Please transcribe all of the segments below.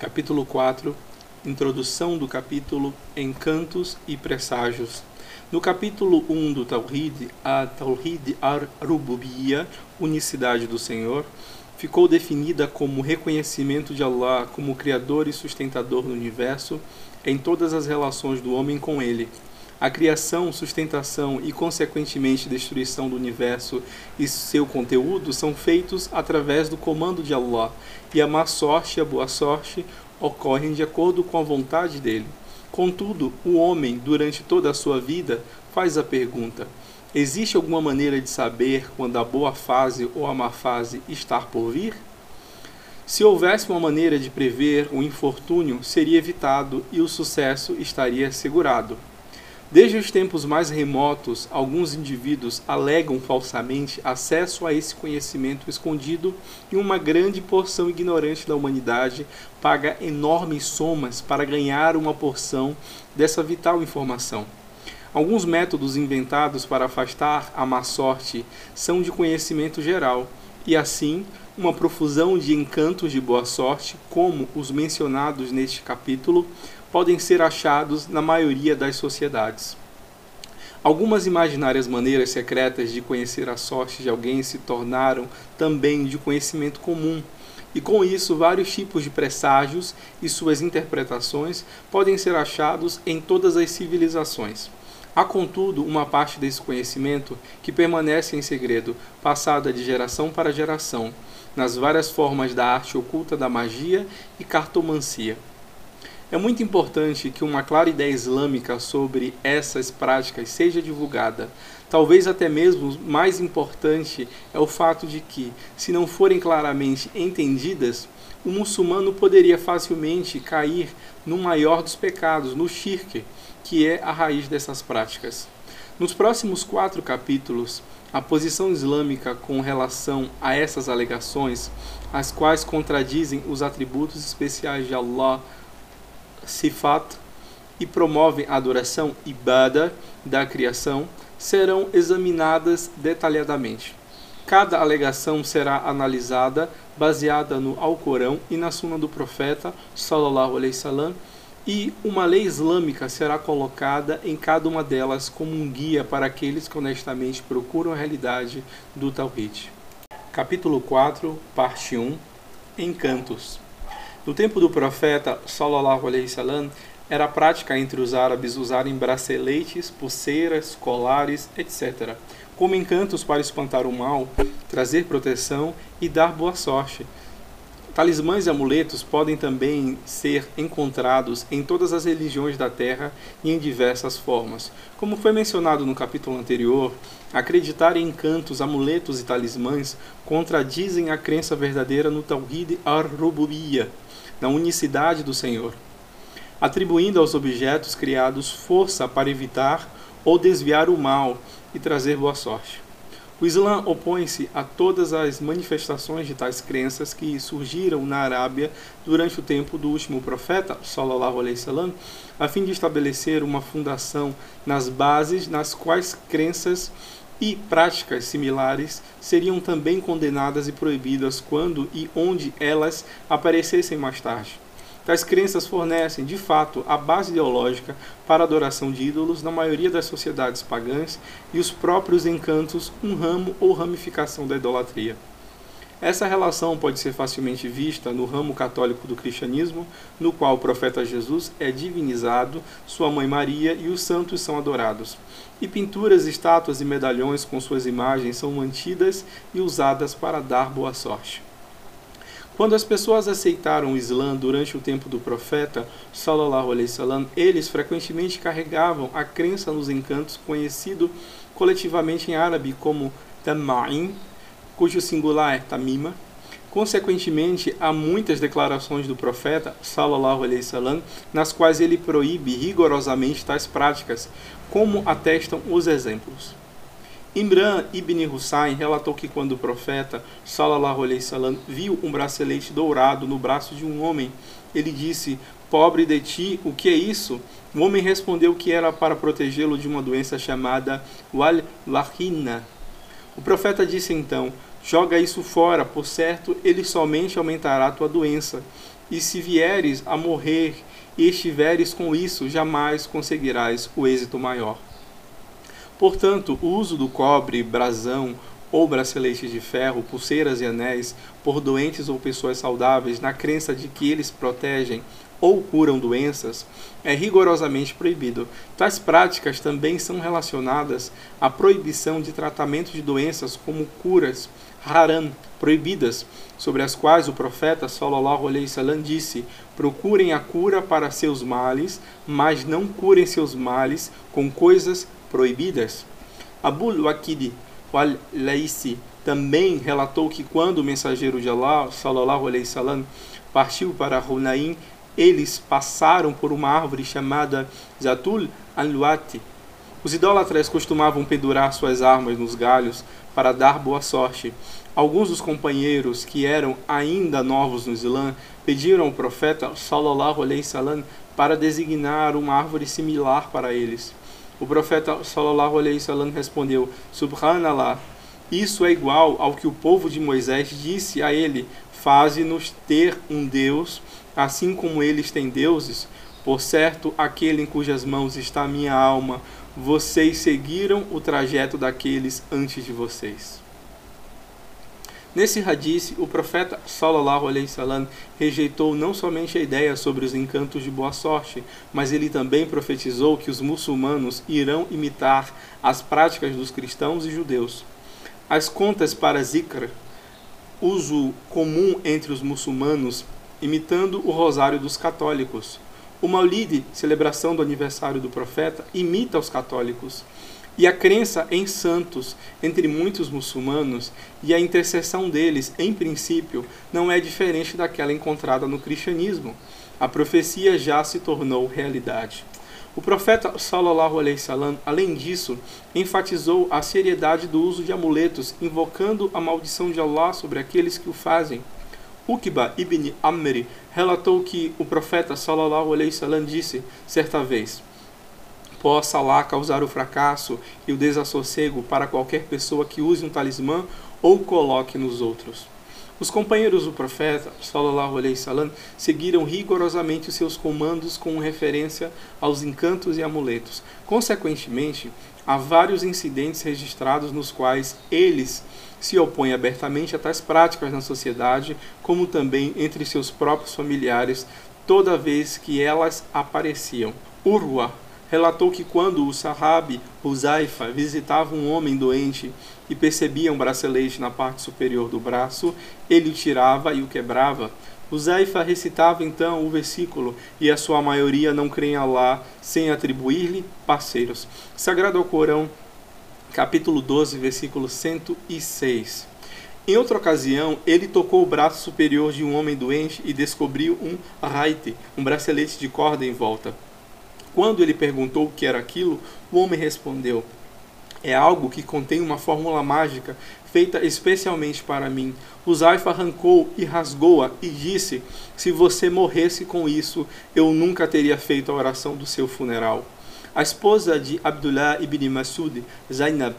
Capítulo 4 Introdução do capítulo Encantos e Presságios. No capítulo 1 do Tawhid, a Tawhid ar-Rububiyya, unicidade do Senhor, ficou definida como reconhecimento de Allah como Criador e sustentador do universo em todas as relações do homem com ele. A criação, sustentação e, consequentemente, destruição do universo e seu conteúdo são feitos através do comando de Allah, e a má sorte e a boa sorte ocorrem de acordo com a vontade dele. Contudo, o homem, durante toda a sua vida, faz a pergunta: existe alguma maneira de saber quando a boa fase ou a má fase está por vir? Se houvesse uma maneira de prever o infortúnio, seria evitado e o sucesso estaria assegurado. Desde os tempos mais remotos, alguns indivíduos alegam falsamente acesso a esse conhecimento escondido e uma grande porção ignorante da humanidade paga enormes somas para ganhar uma porção dessa vital informação. Alguns métodos inventados para afastar a má sorte são de conhecimento geral, e assim, uma profusão de encantos de boa sorte, como os mencionados neste capítulo, podem ser achados na maioria das sociedades. Algumas imaginárias maneiras secretas de conhecer a sorte de alguém se tornaram também de conhecimento comum, e com isso vários tipos de presságios e suas interpretações podem ser achados em todas as civilizações. Há, contudo, uma parte desse conhecimento que permanece em segredo, passada de geração para geração, nas várias formas da arte oculta da magia e cartomancia. É muito importante que uma clara ideia islâmica sobre essas práticas seja divulgada. Talvez até mesmo mais importante é o fato de que, se não forem claramente entendidas, o muçulmano poderia facilmente cair no maior dos pecados, no shirk, que é a raiz dessas práticas. Nos próximos quatro capítulos, a posição islâmica com relação a essas alegações, as quais contradizem os atributos especiais de Allah sifat e promovem a adoração ibada da criação serão examinadas detalhadamente. Cada alegação será analisada baseada no Alcorão e na Sunna do Profeta sallallahu alaihi wasallam e uma lei islâmica será colocada em cada uma delas como um guia para aqueles que honestamente procuram a realidade do Tawhid. Capítulo 4, parte 1 Encantos no tempo do profeta sallallahu alaihi wasallam, era prática entre os árabes usarem braceletes, pulseiras, colares, etc., como encantos para espantar o mal, trazer proteção e dar boa sorte. Talismãs e amuletos podem também ser encontrados em todas as religiões da Terra e em diversas formas. Como foi mencionado no capítulo anterior, acreditar em encantos, amuletos e talismãs contradizem a crença verdadeira no Tawhid ar-Rububiyya, na unicidade do Senhor, atribuindo aos objetos criados força para evitar ou desviar o mal e trazer boa sorte. O Islã opõe-se a todas as manifestações de tais crenças que surgiram na Arábia durante o tempo do último profeta, sallallahu alaihi wasallam, a fim de estabelecer uma fundação nas bases nas quais crenças e práticas similares seriam também condenadas e proibidas quando e onde elas aparecessem mais tarde. Tais crenças fornecem, de fato, a base ideológica para a adoração de ídolos na maioria das sociedades pagãs e os próprios encantos, um ramo ou ramificação da idolatria. Essa relação pode ser facilmente vista no ramo católico do cristianismo, no qual o profeta Jesus é divinizado, sua mãe Maria e os santos são adorados. E pinturas, estátuas e medalhões com suas imagens são mantidas e usadas para dar boa sorte. Quando as pessoas aceitaram o Islã durante o tempo do profeta, sallallahu alaihi wasallam, eles frequentemente carregavam a crença nos encantos conhecido coletivamente em árabe como Tamma'in, cujo singular é Tamima. Consequentemente, há muitas declarações do profeta, sallallahu alaihi wasallam, nas quais ele proíbe rigorosamente tais práticas, como atestam os exemplos. Imran ibn Hussain relatou que quando o profeta, sallallahu alaihi wasallam, viu um bracelete dourado no braço de um homem, ele disse: Pobre de ti, o que é isso? O homem respondeu que era para protegê-lo de uma doença chamada wal-lahina. O profeta disse então: Joga isso fora, por certo, ele somente aumentará a tua doença. e se vieres a morrer e estiveres com isso, jamais conseguirás o êxito maior. Portanto, o uso do cobre, brasão ou braceletes de ferro, pulseiras e anéis por doentes ou pessoas saudáveis, na crença de que eles protegem ou curam doenças, é rigorosamente proibido. Tais práticas também são relacionadas à proibição de tratamento de doenças como curas, haram, proibidas, sobre as quais o profeta sallallahu alaihi wasallam disse: "Procurem a cura para seus males, mas não curem seus males com coisas proibidas." Abul Waqid al-Laisi também relatou que quando o mensageiro de Allah sallallahu alaihi wasallam partiu para Hunain, eles passaram por uma árvore chamada Zatul Anluati. Os idólatras costumavam pendurar suas armas nos galhos para dar boa sorte. Alguns dos companheiros que eram ainda novos no Islã pediram ao profeta sallallahu alaihi wasallam para designar uma árvore similar para eles. O profeta sallallahu alaihi wasallam respondeu: Subhanallah, isso é igual ao que o povo de Moisés disse a ele: Faze-nos ter um Deus assim como eles têm deuses, por certo, aquele em cujas mãos está minha alma, vocês seguiram o trajeto daqueles antes de vocês. Nesse hadith, o profeta sallallahu alaihi wasallam rejeitou não somente a ideia sobre os encantos de boa sorte, mas ele também profetizou que os muçulmanos irão imitar as práticas dos cristãos e judeus. As contas para zikr, uso comum entre os muçulmanos, imitando o rosário dos católicos. O Maulid, celebração do aniversário do profeta, imita os católicos. E a crença em santos entre muitos muçulmanos e a intercessão deles, em princípio, não é diferente daquela encontrada no cristianismo. A profecia já se tornou realidade. O profeta sallallahu alaihi wasallam, além disso, enfatizou a seriedade do uso de amuletos, invocando a maldição de Allah sobre aqueles que o fazem. Uqba ibn Amri relatou que o profeta sallallahu alaihi wasallam disse certa vez: Possa Allah causar o fracasso e o desassossego para qualquer pessoa que use um talismã ou coloque nos outros. Os companheiros do profeta, sallallahu alaihi wasallam, seguiram rigorosamente os seus comandos com referência aos encantos e amuletos. Consequentemente, há vários incidentes registrados nos quais eles se opõem abertamente a tais práticas na sociedade, como também entre seus próprios familiares, toda vez que elas apareciam. Urwa relatou que quando o Sahabi Huzaifa visitava um homem doente e percebia um bracelete na parte superior do braço, ele o tirava e o quebrava. Huzaifa recitava então o versículo e a sua maioria não crê em Allah sem atribuir-lhe parceiros. Sagrado ao Corão, capítulo 12, versículo 106. Em outra ocasião, ele tocou o braço superior de um homem doente e descobriu um raite, um bracelete de corda em volta. Quando ele perguntou o que era aquilo, o homem respondeu: É algo que contém uma fórmula mágica feita especialmente para mim. O Zaifa arrancou e rasgou-a e disse: Se você morresse com isso, eu nunca teria feito a oração do seu funeral. A esposa de Abdullah ibn Masud, Zainab,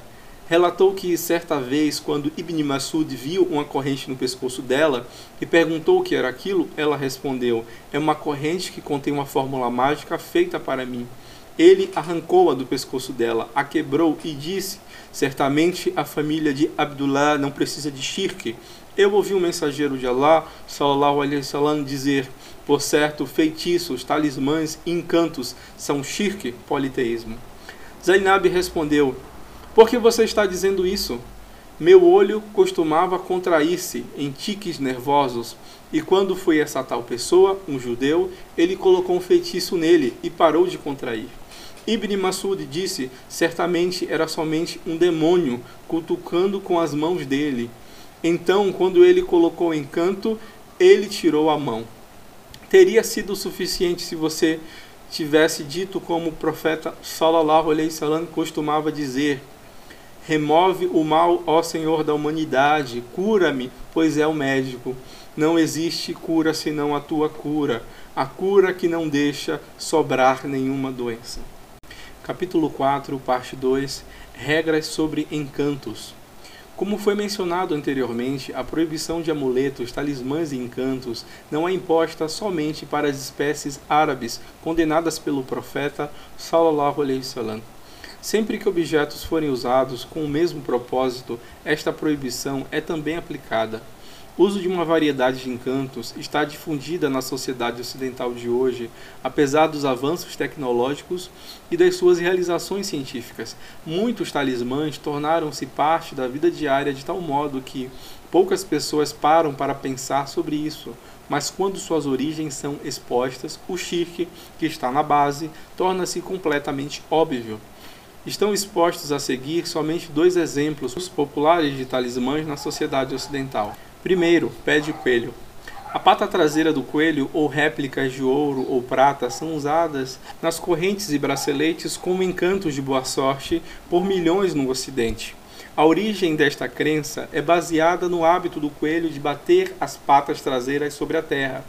relatou que certa vez, quando Ibn Masud viu uma corrente no pescoço dela e perguntou o que era aquilo, ela respondeu: É uma corrente que contém uma fórmula mágica feita para mim. Ele arrancou-a do pescoço dela, a quebrou e disse: Certamente a família de Abdullah não precisa de shirk. Eu ouvi um mensageiro de Allah, sallallahu alaihi wasallam, dizer: Por certo, feitiços, talismãs e encantos são shirk, politeísmo. Zainab respondeu: por que você está dizendo isso? Meu olho costumava contrair-se em tiques nervosos, e quando foi essa tal pessoa, um judeu, ele colocou um feitiço nele e parou de contrair. Ibn Masud disse: certamente era somente um demônio cutucando com as mãos dele. Então, quando ele colocou encanto, ele tirou a mão. Teria sido suficiente se você tivesse dito como o profeta sallallahu alaihi wasallam costumava dizer: Remove o mal, ó Senhor da humanidade, cura-me, pois é o médico. Não existe cura senão a tua cura, a cura que não deixa sobrar nenhuma doença. Capítulo 4, parte 2 Regras sobre encantos. Como foi mencionado anteriormente, a proibição de amuletos, talismãs e encantos não é imposta somente para as espécies árabes condenadas pelo profeta sallallahu alaihi wasallam. Sempre que objetos forem usados com o mesmo propósito, esta proibição é também aplicada. Uso de uma variedade de encantos está difundida na sociedade ocidental de hoje, apesar dos avanços tecnológicos e das suas realizações científicas. Muitos talismãs tornaram-se parte da vida diária de tal modo que poucas pessoas param para pensar sobre isso, mas quando suas origens são expostas, o shirk, que está na base, torna-se completamente óbvio. Estão expostos a seguir somente dois exemplos populares de talismãs na sociedade ocidental. Primeiro, pé de coelho. A pata traseira do coelho ou réplicas de ouro ou prata são usadas nas correntes e braceletes como encantos de boa sorte por milhões no Ocidente. A origem desta crença é baseada no hábito do coelho de bater as patas traseiras sobre a terra.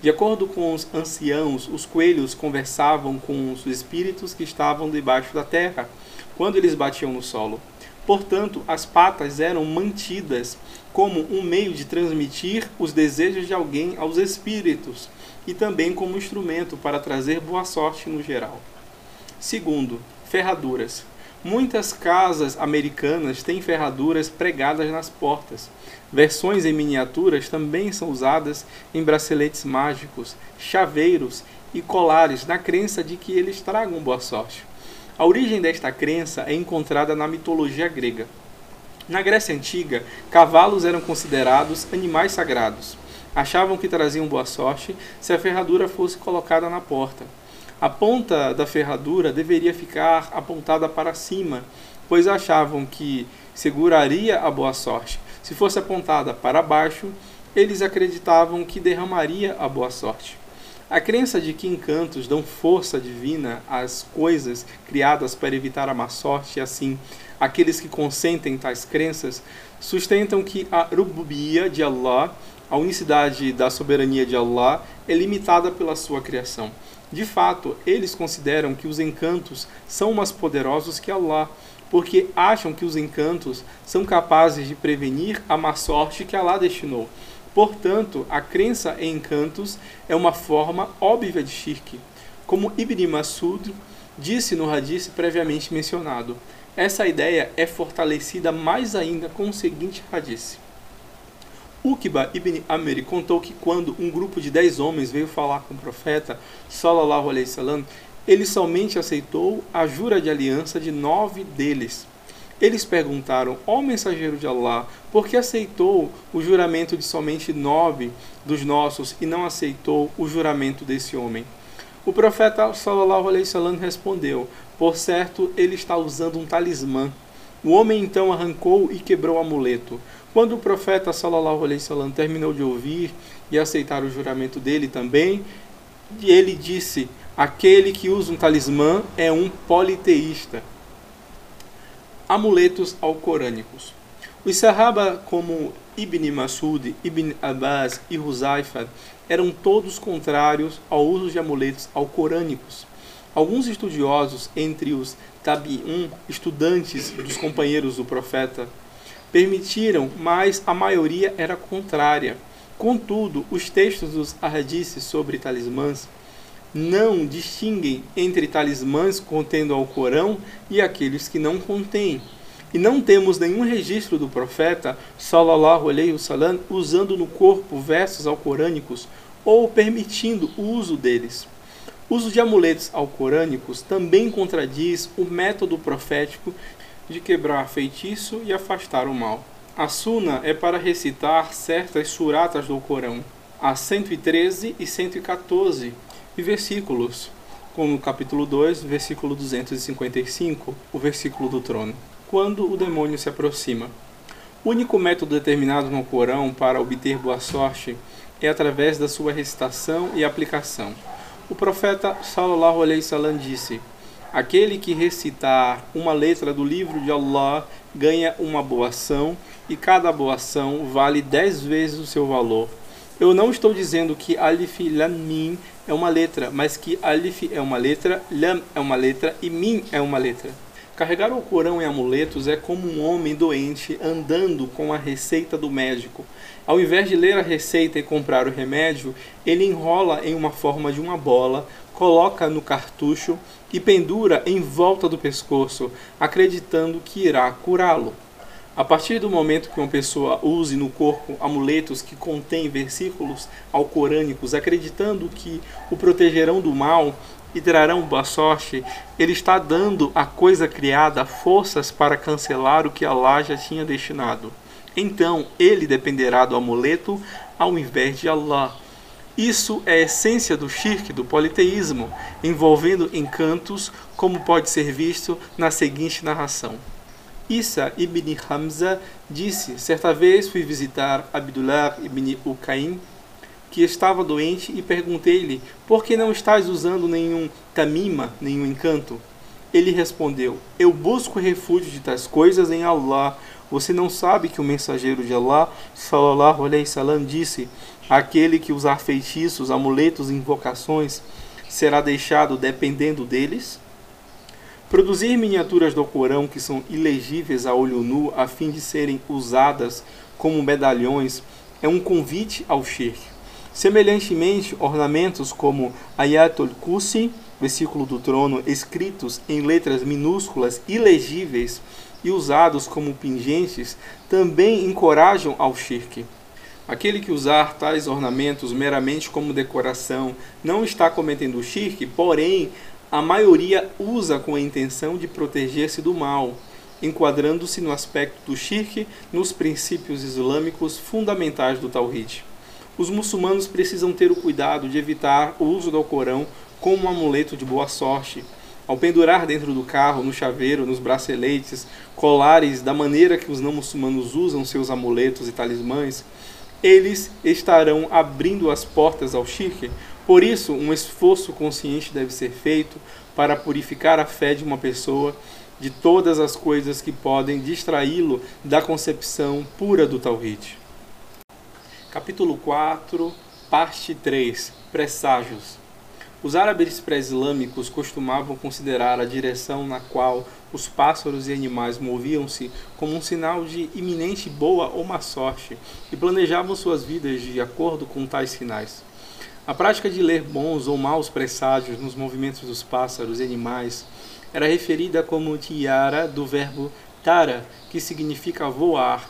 De acordo com os anciãos, os coelhos conversavam com os espíritos que estavam debaixo da terra quando eles batiam no solo. Portanto, as patas eram mantidas como um meio de transmitir os desejos de alguém aos espíritos e também como instrumento para trazer boa sorte no geral. Segundo, ferraduras. Muitas casas americanas têm ferraduras pregadas nas portas. Versões em miniaturas também são usadas em braceletes mágicos, chaveiros e colares, na crença de que eles tragam boa sorte. A origem desta crença é encontrada na mitologia grega. Na Grécia Antiga, cavalos eram considerados animais sagrados. Achavam que traziam boa sorte se a ferradura fosse colocada na porta. A ponta da ferradura deveria ficar apontada para cima, pois achavam que seguraria a boa sorte. Se fosse apontada para baixo, eles acreditavam que derramaria a boa sorte. A crença de que encantos dão força divina às coisas criadas para evitar a má sorte, e assim, aqueles que consentem tais crenças, sustentam que a rububia de Allah, a unicidade da soberania de Allah, é limitada pela sua criação. De fato, eles consideram que os encantos são mais poderosos que Allah, porque acham que os encantos são capazes de prevenir a má sorte que Allah destinou. Portanto, a crença em encantos é uma forma óbvia de shirk. Como Ibn Masud disse no hadith previamente mencionado, essa ideia é fortalecida mais ainda com o seguinte hadith. Uqba ibn Amr contou que quando um grupo de dez homens veio falar com o profeta, sallallahu alaihi wasallam, ele somente aceitou a jura de aliança de nove deles. Eles perguntaram, ó mensageiro de Allah, por que aceitou o juramento de somente nove dos nossos e não aceitou o juramento desse homem? O profeta sallallahu alaihi wasallam respondeu: Por certo, ele está usando um talismã. O homem então arrancou e quebrou o amuleto. Quando o profeta sallallahu alaihi wasallam terminou de ouvir e aceitar o juramento dele também, ele disse: Aquele que usa um talismã é um politeísta amuletos alcorânicos. Os Sahaba, como Ibn Masud, Ibn Abbas e Huzaifa, eram todos contrários ao uso de amuletos alcorânicos. Alguns estudiosos, entre os Tabi'un, estudantes dos companheiros do profeta, permitiram, mas a maioria era contrária. Contudo, os textos dos hadiths sobre talismãs não distinguem entre talismãs contendo ao Corão e aqueles que não contêm. E não temos nenhum registro do profeta, sallallahu alaihi wasallam, usando no corpo versos alcorânicos ou permitindo o uso deles. O uso de amuletos alcorânicos também contradiz o método profético de quebrar feitiço e afastar o mal. A suna é para recitar certas suratas do Corão, a 113 e 114, e versículos, como no capítulo 2, versículo 255, o versículo do trono. Quando o demônio se aproxima. O único método determinado no Corão para obter boa sorte é através da sua recitação e aplicação. O profeta sallallahu alaihi wasallam disse: Aquele que recitar uma letra do livro de Allah ganha uma boa ação e cada boa ação vale dez vezes o seu valor. Eu não estou dizendo que Alif Lam Mim é uma letra, mas que Alif é uma letra, Lam é uma letra e Mim é uma letra. Carregar o Corão em amuletos é como um homem doente andando com a receita do médico. Ao invés de ler a receita e comprar o remédio, ele enrola em uma forma de uma bola, coloca no cartucho e pendura em volta do pescoço, acreditando que irá curá-lo. A partir do momento que uma pessoa use no corpo amuletos que contêm versículos alcorânicos, acreditando que o protegerão do mal, e trarão boa sorte, ele está dando à coisa criada forças para cancelar o que Allah já tinha destinado. Então ele dependerá do amuleto ao invés de Allah. Isso é a essência do shirk, do politeísmo, envolvendo encantos, como pode ser visto na seguinte narração. Isa ibn Hamza disse: Certa vez fui visitar Abdullah ibn Ukaim, que estava doente e perguntei-lhe: Por que não estás usando nenhum tamima, nenhum encanto? Ele respondeu: Eu busco refúgio de tais coisas em Allah. Você não sabe que o mensageiro de Allah, sallallahu alaihi salam, disse: Aquele que usar feitiços, amuletos e invocações será deixado dependendo deles? Produzir miniaturas do Corão que são ilegíveis a olho nu a fim de serem usadas como medalhões é um convite ao shirk. Semelhantemente, ornamentos como Ayatul Kursi, versículo do trono, escritos em letras minúsculas ilegíveis e usados como pingentes, também encorajam ao shirk. Aquele que usar tais ornamentos meramente como decoração não está cometendo shirk, porém, a maioria usa com a intenção de proteger-se do mal, enquadrando-se no aspecto do shirk nos princípios islâmicos fundamentais do Tawhid os muçulmanos precisam ter o cuidado de evitar o uso do Alcorão como um amuleto de boa sorte. Ao pendurar dentro do carro, no chaveiro, nos braceletes, colares, da maneira que os não muçulmanos usam seus amuletos e talismãs, eles estarão abrindo as portas ao shirk. Por isso, um esforço consciente deve ser feito para purificar a fé de uma pessoa de todas as coisas que podem distraí-lo da concepção pura do Tawhid. Capítulo 4, parte 3 Presságios. Os árabes pré-islâmicos costumavam considerar a direção na qual os pássaros e animais moviam-se como um sinal de iminente boa ou má sorte e planejavam suas vidas de acordo com tais sinais. A prática de ler bons ou maus presságios nos movimentos dos pássaros e animais era referida como tiara do verbo tara, que significa voar,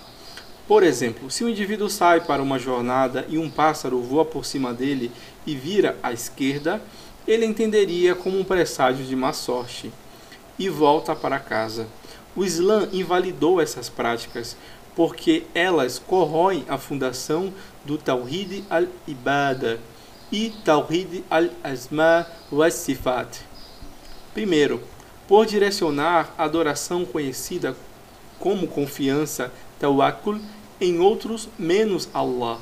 por exemplo, se um indivíduo sai para uma jornada e um pássaro voa por cima dele e vira à esquerda, ele entenderia como um presságio de má sorte e volta para casa. O Islã invalidou essas práticas porque elas corroem a fundação do Tawhid al-Ibada e Tawhid al-Asma wa Sifat. Primeiro, por direcionar a adoração conhecida como confiança, tawakkul, em outros menos Allah.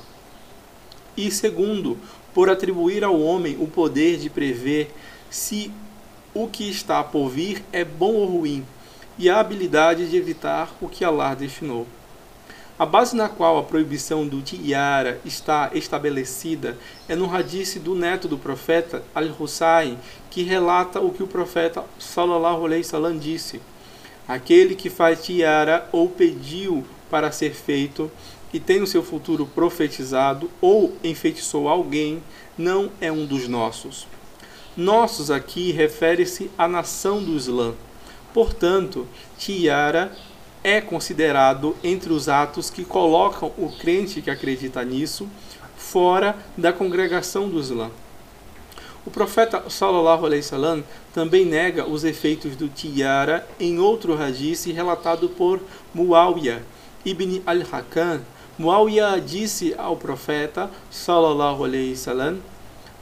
E segundo, por atribuir ao homem o poder de prever se o que está por vir é bom ou ruim, e a habilidade de evitar o que Allah destinou. A base na qual a proibição do tiara está estabelecida é no hadith do neto do profeta Al-Hussein, que relata o que o profeta sallallahu alaihi wasallam disse: Aquele que faz tiara ou pediu para ser feito e tem o seu futuro profetizado ou enfeitiçou alguém, não é um dos nossos. Nossos aqui refere-se à nação do Islã. Portanto, tiara é considerado entre os atos que colocam o crente que acredita nisso fora da congregação do Islã. O profeta sallallahu alaihi wasallam também nega os efeitos do tiara em outro hadith relatado por Muawiyah, Ibn al-Hakam, Muawiyah disse ao profeta, sallallahu alaihi wasallam,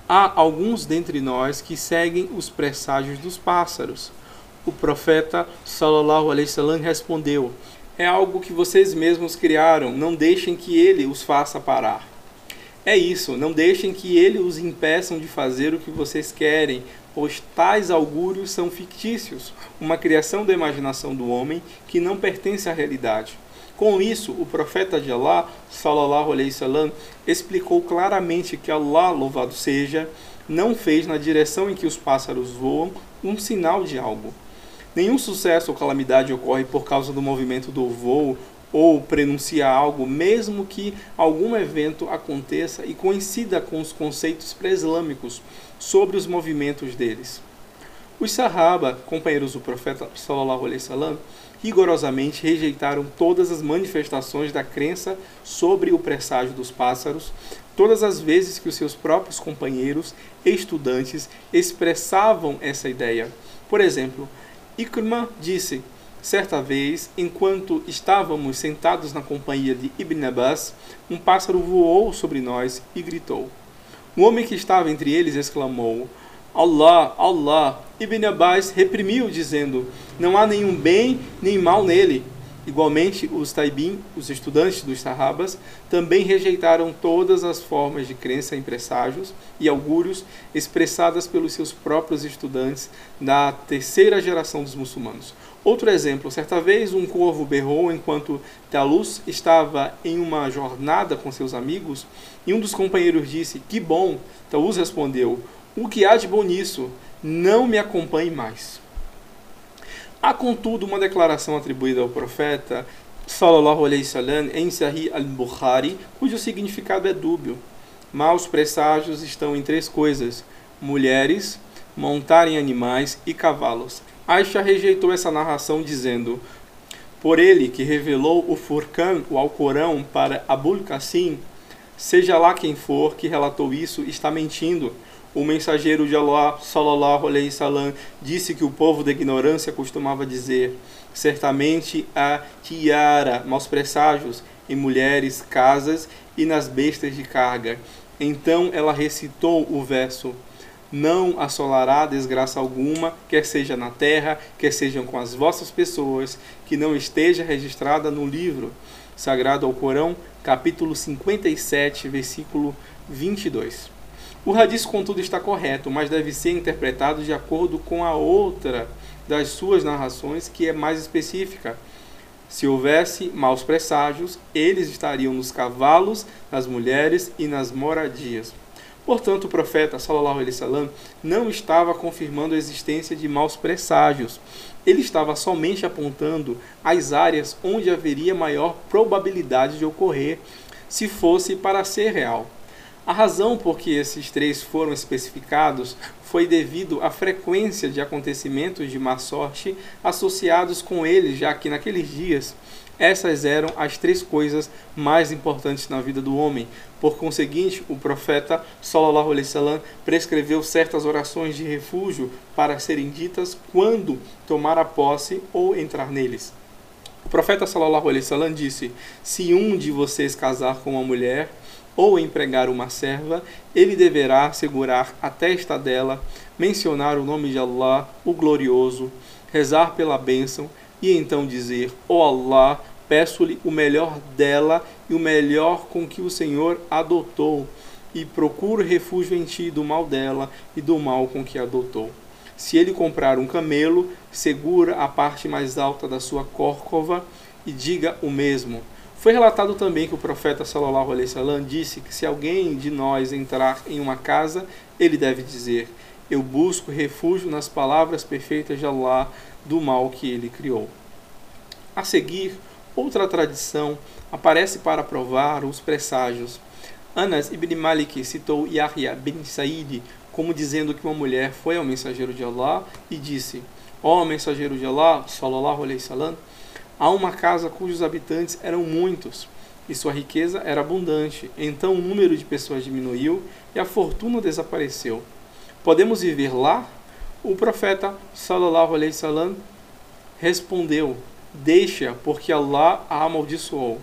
há alguns dentre nós que seguem os presságios dos pássaros. O profeta, sallallahu alaihi wasallam, respondeu, é algo que vocês mesmos criaram, não deixem que ele os faça parar. É isso, não deixem que ele os impeçam de fazer o que vocês querem, pois tais augúrios são fictícios, uma criação da imaginação do homem que não pertence à realidade. Com isso, o profeta de Allah, sallallahu alaihi wasallam, explicou claramente que Allah, louvado seja, não fez na direção em que os pássaros voam um sinal de algo. Nenhum sucesso ou calamidade ocorre por causa do movimento do voo ou prenuncia algo, mesmo que algum evento aconteça e coincida com os conceitos pré-islâmicos sobre os movimentos deles. Os Sahaba, companheiros do profeta sallallahu alaihi wasallam, rigorosamente rejeitaram todas as manifestações da crença sobre o presságio dos pássaros, todas as vezes que os seus próprios companheiros estudantes expressavam essa ideia. Por exemplo, Ikrma disse: Certa vez, enquanto estávamos sentados na companhia de Ibn Abbas, um pássaro voou sobre nós e gritou. Um homem que estava entre eles exclamou: Allah, Allah. Ibn Abbas reprimiu, dizendo: Não há nenhum bem nem mal nele. Igualmente, os taibim, os estudantes dos Sahabas, também rejeitaram todas as formas de crença em presságios e augúrios expressadas pelos seus próprios estudantes da terceira geração dos muçulmanos. Outro exemplo, certa vez um corvo berrou enquanto Talus estava em uma jornada com seus amigos e um dos companheiros disse: Que bom! Talus respondeu: O que há de bom nisso? Não me acompanhe mais. Há, contudo, uma declaração atribuída ao profeta sallallahu alaihi wasallam em Sahih al-Bukhari, cujo significado é dúbio. Maus presságios estão em três coisas: mulheres, montarem animais e cavalos. Aisha rejeitou essa narração dizendo: Por ele que revelou o Furqan, o Alcorão, para Abul Qasim, seja lá quem for que relatou isso, está mentindo o mensageiro de Allah, sallallahu alaihi salam, disse que o povo da ignorância costumava dizer: certamente há tiara, maus presságios, em mulheres, casas e nas bestas de carga. Então ela recitou o verso: Não assolará desgraça alguma, quer seja na terra, quer sejam com as vossas pessoas, que não esteja registrada no livro sagrado ao Corão, capítulo 57, versículo 22. O hadith, contudo, está correto, mas deve ser interpretado de acordo com a outra das suas narrações, que é mais específica. Se houvesse maus presságios, eles estariam nos cavalos, nas mulheres e nas moradias. Portanto, o profeta sallallahu alaihi wasallam não estava confirmando a existência de maus presságios. Ele estava somente apontando as áreas onde haveria maior probabilidade de ocorrer, se fosse para ser real. A razão por que esses três foram especificados foi devido à frequência de acontecimentos de má sorte associados com eles, já que naqueles dias essas eram as três coisas mais importantes na vida do homem. Por conseguinte, o profeta sallallahu alaihi wasallam prescreveu certas orações de refúgio para serem ditas quando tomar a posse ou entrar neles. O profeta sallallahu alaihi wasallam disse: Se um de vocês casar com uma mulher ou empregar uma serva, ele deverá segurar a testa dela, mencionar o nome de Allah, o glorioso, rezar pela bênção e então dizer: Ó oh Allah, peço-lhe o melhor dela e o melhor com que o Senhor adotou, e procuro refúgio em ti do mal dela e do mal com que adotou. Se ele comprar um camelo, segura a parte mais alta da sua córcova e diga o mesmo. Foi relatado também que o profeta sallallahu alaihi wasallam disse que se alguém de nós entrar em uma casa, ele deve dizer: Eu busco refúgio nas palavras perfeitas de Allah do mal que ele criou. A seguir, outra tradição aparece para provar os presságios. Anas ibn Malik citou Yahya bin Said como dizendo que uma mulher foi ao mensageiro de Allah e disse: Ó oh, mensageiro de Allah, sallallahu alaihi wasallam, a uma casa cujos habitantes eram muitos e sua riqueza era abundante. Então o número de pessoas diminuiu e a fortuna desapareceu. Podemos viver lá? O profeta sallallahu alaihi wasallam respondeu: Deixa, porque Allah a amaldiçoou.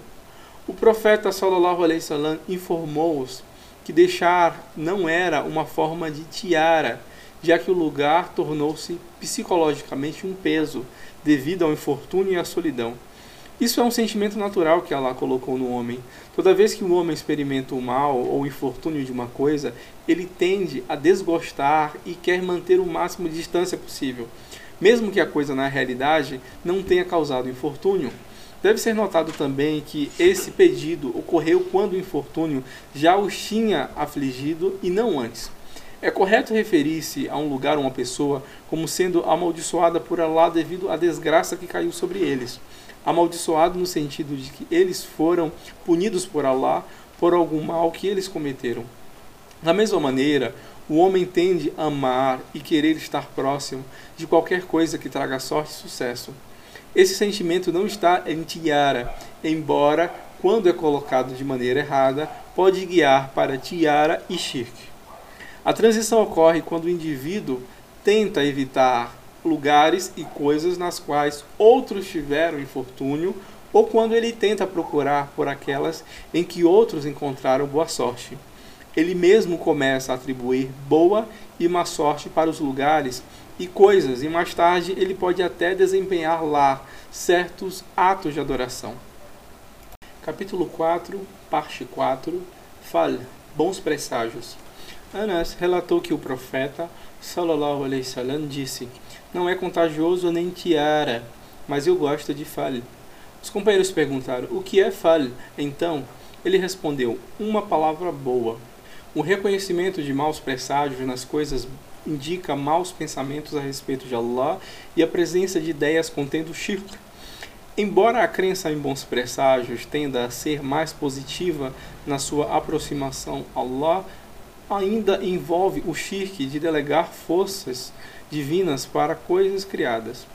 O profeta sallallahu alaihi wasallam informou-os que deixar não era uma forma de tiara, já que o lugar tornou-se psicologicamente um peso devido ao infortúnio e à solidão. Isso é um sentimento natural que Allah colocou no homem. Toda vez que o homem experimenta o mal ou o infortúnio de uma coisa, ele tende a desgostar e quer manter o máximo de distância possível, mesmo que a coisa na realidade não tenha causado infortúnio. Deve ser notado também que esse pedido ocorreu quando o infortúnio já os tinha afligido e não antes. É correto referir-se a um lugar ou uma pessoa como sendo amaldiçoada por Allah devido à desgraça que caiu sobre eles. Amaldiçoado no sentido de que eles foram punidos por Allah por algum mal que eles cometeram. Da mesma maneira, o homem tende a amar e querer estar próximo de qualquer coisa que traga sorte e sucesso. Esse sentimento não está em tiara, embora, quando é colocado de maneira errada, pode guiar para tiara e shirk. A transição ocorre quando o indivíduo tenta evitar lugares e coisas nas quais outros tiveram infortúnio ou quando ele tenta procurar por aquelas em que outros encontraram boa sorte ele mesmo começa a atribuir boa e má sorte para os lugares e coisas, e mais tarde ele pode até desempenhar lá certos atos de adoração. Capítulo 4, parte 4, fala bons presságios. Anas relatou que o profeta sallallahu alaihi wasallam disse: "Não é contagioso nem tiara, mas eu gosto de fal." Os companheiros perguntaram: "O que é fal?" Então, ele respondeu: "Uma palavra boa." O reconhecimento de maus presságios nas coisas indica maus pensamentos a respeito de Allah e a presença de ideias contendo shirk. Embora a crença em bons presságios tenda a ser mais positiva na sua aproximação a Allah, ainda envolve o shirk de delegar forças divinas para coisas criadas.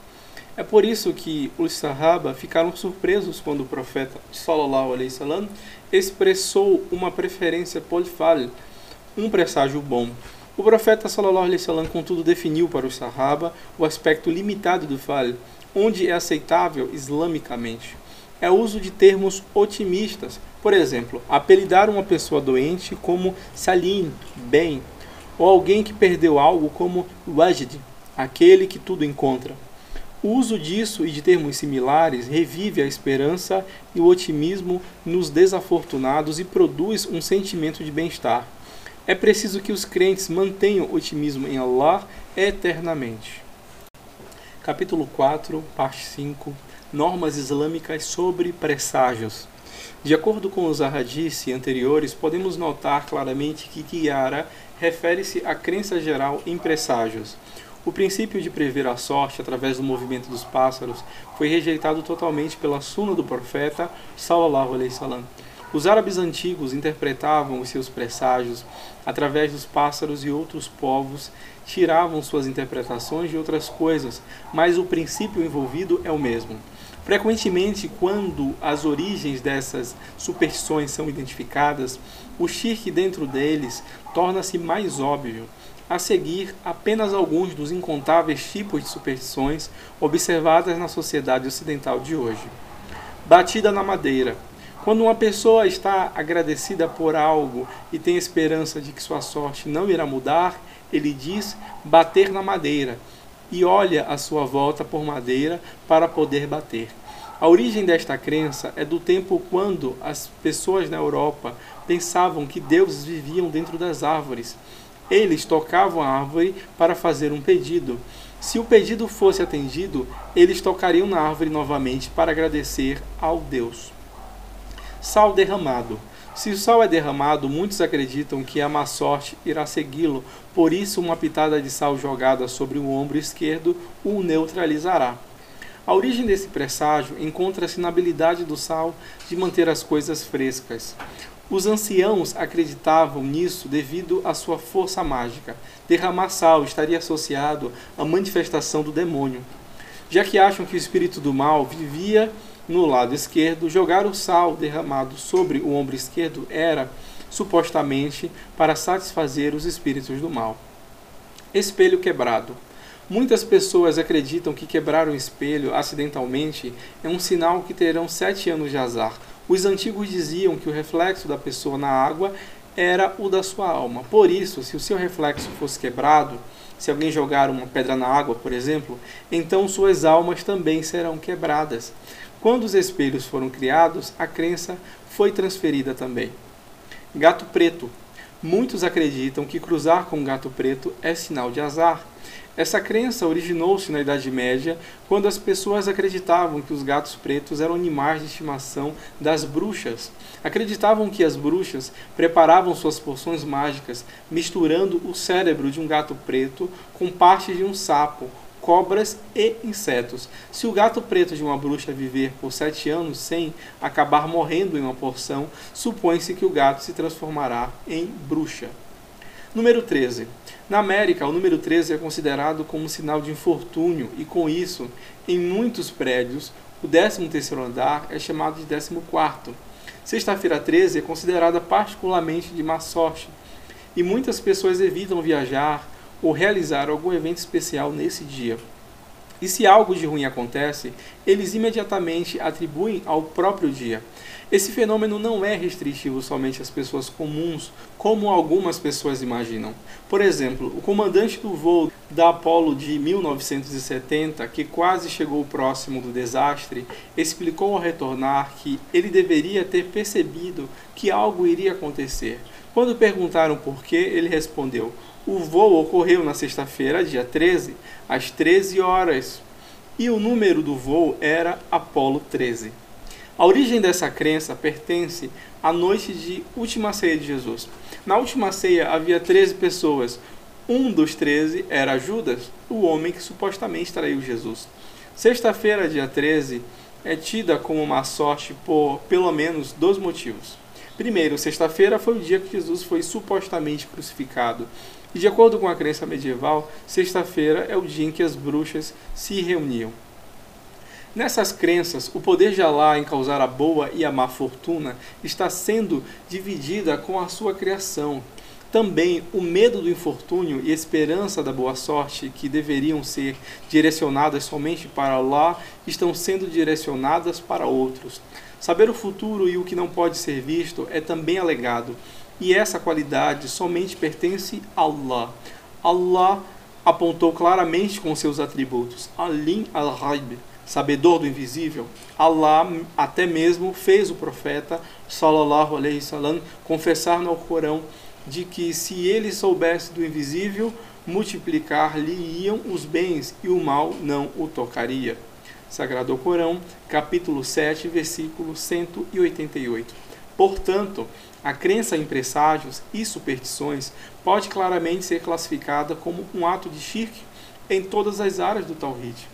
É por isso que os Sahaba ficaram surpresos quando o profeta sallallahu alaihi wasallam expressou uma preferência por fal um presságio bom. O profeta sallallahu alaihi wasallam contudo definiu para os Sahaba o aspecto limitado do fal, onde é aceitável islamicamente. É o uso de termos otimistas, por exemplo, apelidar uma pessoa doente como salim, bem, ou alguém que perdeu algo como wajid, aquele que tudo encontra. O uso disso e de termos similares revive a esperança e o otimismo nos desafortunados e produz um sentimento de bem-estar. É preciso que os crentes mantenham otimismo em Allah eternamente. Capítulo 4, parte 5 Normas islâmicas sobre presságios. De acordo com os ahadith anteriores, podemos notar claramente que tiara refere-se à crença geral em presságios. O princípio de prever a sorte através do movimento dos pássaros foi rejeitado totalmente pela suna do profeta sallallahu alaihi wasallam. Os árabes antigos interpretavam os seus presságios através dos pássaros e outros povos tiravam suas interpretações de outras coisas, mas o princípio envolvido é o mesmo. Frequentemente, quando as origens dessas superstições são identificadas, o shirk dentro deles torna-se mais óbvio. A seguir, apenas alguns dos incontáveis tipos de superstições observadas na sociedade ocidental de hoje. Batida na madeira. Quando uma pessoa está agradecida por algo e tem esperança de que sua sorte não irá mudar, ele diz bater na madeira e olha à sua volta por madeira para poder bater. A origem desta crença é do tempo quando as pessoas na Europa pensavam que deuses viviam dentro das árvores. Eles tocavam a árvore para fazer um pedido. Se o pedido fosse atendido, eles tocariam na árvore novamente para agradecer ao Deus. Sal derramado. Se o sal é derramado, muitos acreditam que a má sorte irá segui-lo, por isso uma pitada de sal jogada sobre o ombro esquerdo o neutralizará. A origem desse presságio encontra-se na habilidade do sal de manter as coisas frescas. Os anciãos acreditavam nisso devido à sua força mágica. Derramar sal estaria associado à manifestação do demônio. Já que acham que o espírito do mal vivia no lado esquerdo, jogar o sal derramado sobre o ombro esquerdo era, supostamente, para satisfazer os espíritos do mal. Espelho quebrado. Muitas pessoas acreditam que quebrar um espelho acidentalmente é um sinal que terão sete anos de azar. Os antigos diziam que o reflexo da pessoa na água era o da sua alma. Por isso, se o seu reflexo fosse quebrado, se alguém jogar uma pedra na água, por exemplo, então suas almas também serão quebradas. Quando os espelhos foram criados, a crença foi transferida também. Gato preto. Muitos acreditam que cruzar com um gato preto é sinal de azar. Essa crença originou-se na Idade Média, quando as pessoas acreditavam que os gatos pretos eram animais de estimação das bruxas. Acreditavam que as bruxas preparavam suas poções mágicas misturando o cérebro de um gato preto com parte de um sapo, cobras e insetos. Se o gato preto de uma bruxa viver por sete anos sem acabar morrendo em uma porção, supõe-se que o gato se transformará em bruxa. Número 13. Na América, o número 13 é considerado como um sinal de infortúnio e, com isso, em muitos prédios, o 13º andar é chamado de 14º. Sexta-feira 13 é considerada particularmente de má sorte e muitas pessoas evitam viajar ou realizar algum evento especial nesse dia. E se algo de ruim acontece, eles imediatamente atribuem ao próprio dia. Esse fenômeno não é restritivo somente às pessoas comuns, como algumas pessoas imaginam. Por exemplo, o comandante do voo da Apollo de 1970, que quase chegou próximo do desastre, explicou ao retornar que ele deveria ter percebido que algo iria acontecer. Quando perguntaram por quê, ele respondeu: o voo ocorreu na sexta-feira, dia 13, às 13 horas, e o número do voo era Apolo 13. A origem dessa crença pertence à noite de última ceia de Jesus. Na última ceia havia 13 pessoas. Um dos 13 era Judas, o homem que supostamente traiu Jesus. Sexta-feira, dia 13, é tida como má sorte por pelo menos dois motivos. Primeiro, sexta-feira foi o dia que Jesus foi supostamente crucificado. E de acordo com a crença medieval, sexta-feira é o dia em que as bruxas se reuniam. Nessas crenças, o poder de Alá em causar a boa e a má fortuna está sendo dividida com a sua criação. Também o medo do infortúnio e esperança da boa sorte, que deveriam ser direcionadas somente para Allah, estão sendo direcionadas para outros. Saber o futuro e o que não pode ser visto é também alegado, e essa qualidade somente pertence a Allah. Allah apontou claramente com seus atributos, Alim al-Ghaib, sabedor do invisível. Allah até mesmo fez o profeta sallallahu alaihi wasallam confessar no Corão de que se ele soubesse do invisível, multiplicar-lhe-iam os bens e o mal não o tocaria. Sagrado Corão, capítulo 7, versículo 188. Portanto, a crença em presságios e superstições pode claramente ser classificada como um ato de shirk em todas as áreas do Tawhid.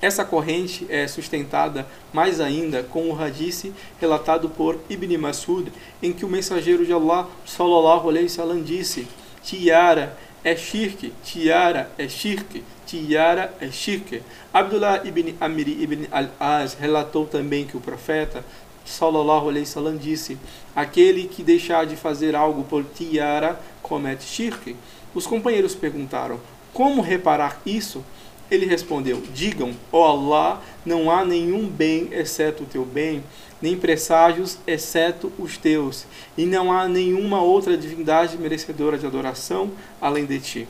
Essa corrente é sustentada mais ainda com o hadith relatado por Ibn Masud, em que o mensageiro de Allah sallallahu alaihi wasallam disse: Tiara é shirk, tiara é shirk, tiara é shirk. Abdullah ibn Amri ibn al-Az relatou também que o profeta sallallahu alaihi wasallam disse: Aquele que deixar de fazer algo por tiara comete shirk. Os companheiros perguntaram: Como reparar isso? Ele respondeu: Digam, ó oh Allah, não há nenhum bem exceto o teu bem, nem presságios exceto os teus, e não há nenhuma outra divindade merecedora de adoração além de ti.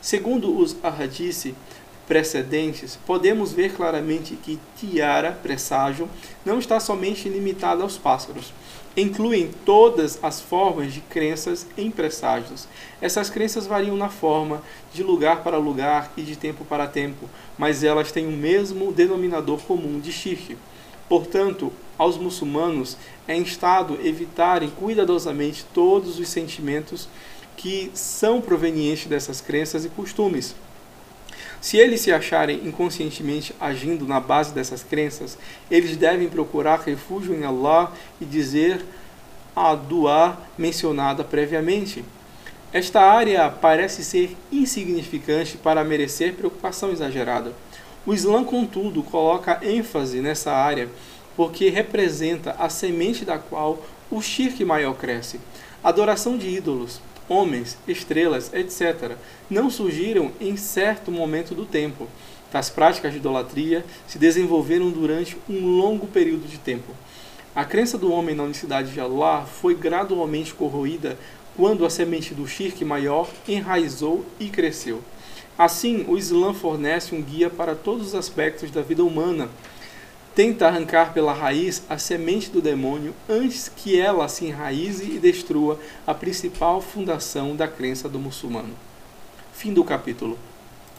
Segundo os ahadisse, precedentes, podemos ver claramente que tiara, presságio, não está somente limitada aos pássaros. Incluem todas as formas de crenças em presságios. Essas crenças variam na forma, de lugar para lugar e de tempo para tempo, mas elas têm o mesmo denominador comum de shirk. Portanto, aos muçulmanos é instado evitarem cuidadosamente todos os sentimentos que são provenientes dessas crenças e costumes se eles se acharem inconscientemente agindo na base dessas crenças, eles devem procurar refúgio em Allah e dizer a dua mencionada previamente. Esta área parece ser insignificante para merecer preocupação exagerada. O Islã, contudo, coloca ênfase nessa área porque representa a semente da qual o shirk maior cresce. Adoração de ídolos, homens, estrelas, etc., não surgiram em certo momento do tempo. Tais práticas de idolatria se desenvolveram durante um longo período de tempo. A crença do homem na unicidade de Allah foi gradualmente corroída quando a semente do shirk maior enraizou e cresceu. Assim, o Islã fornece um guia para todos os aspectos da vida humana, tenta arrancar pela raiz a semente do demônio antes que ela se enraize e destrua a principal fundação da crença do muçulmano. Fim do capítulo.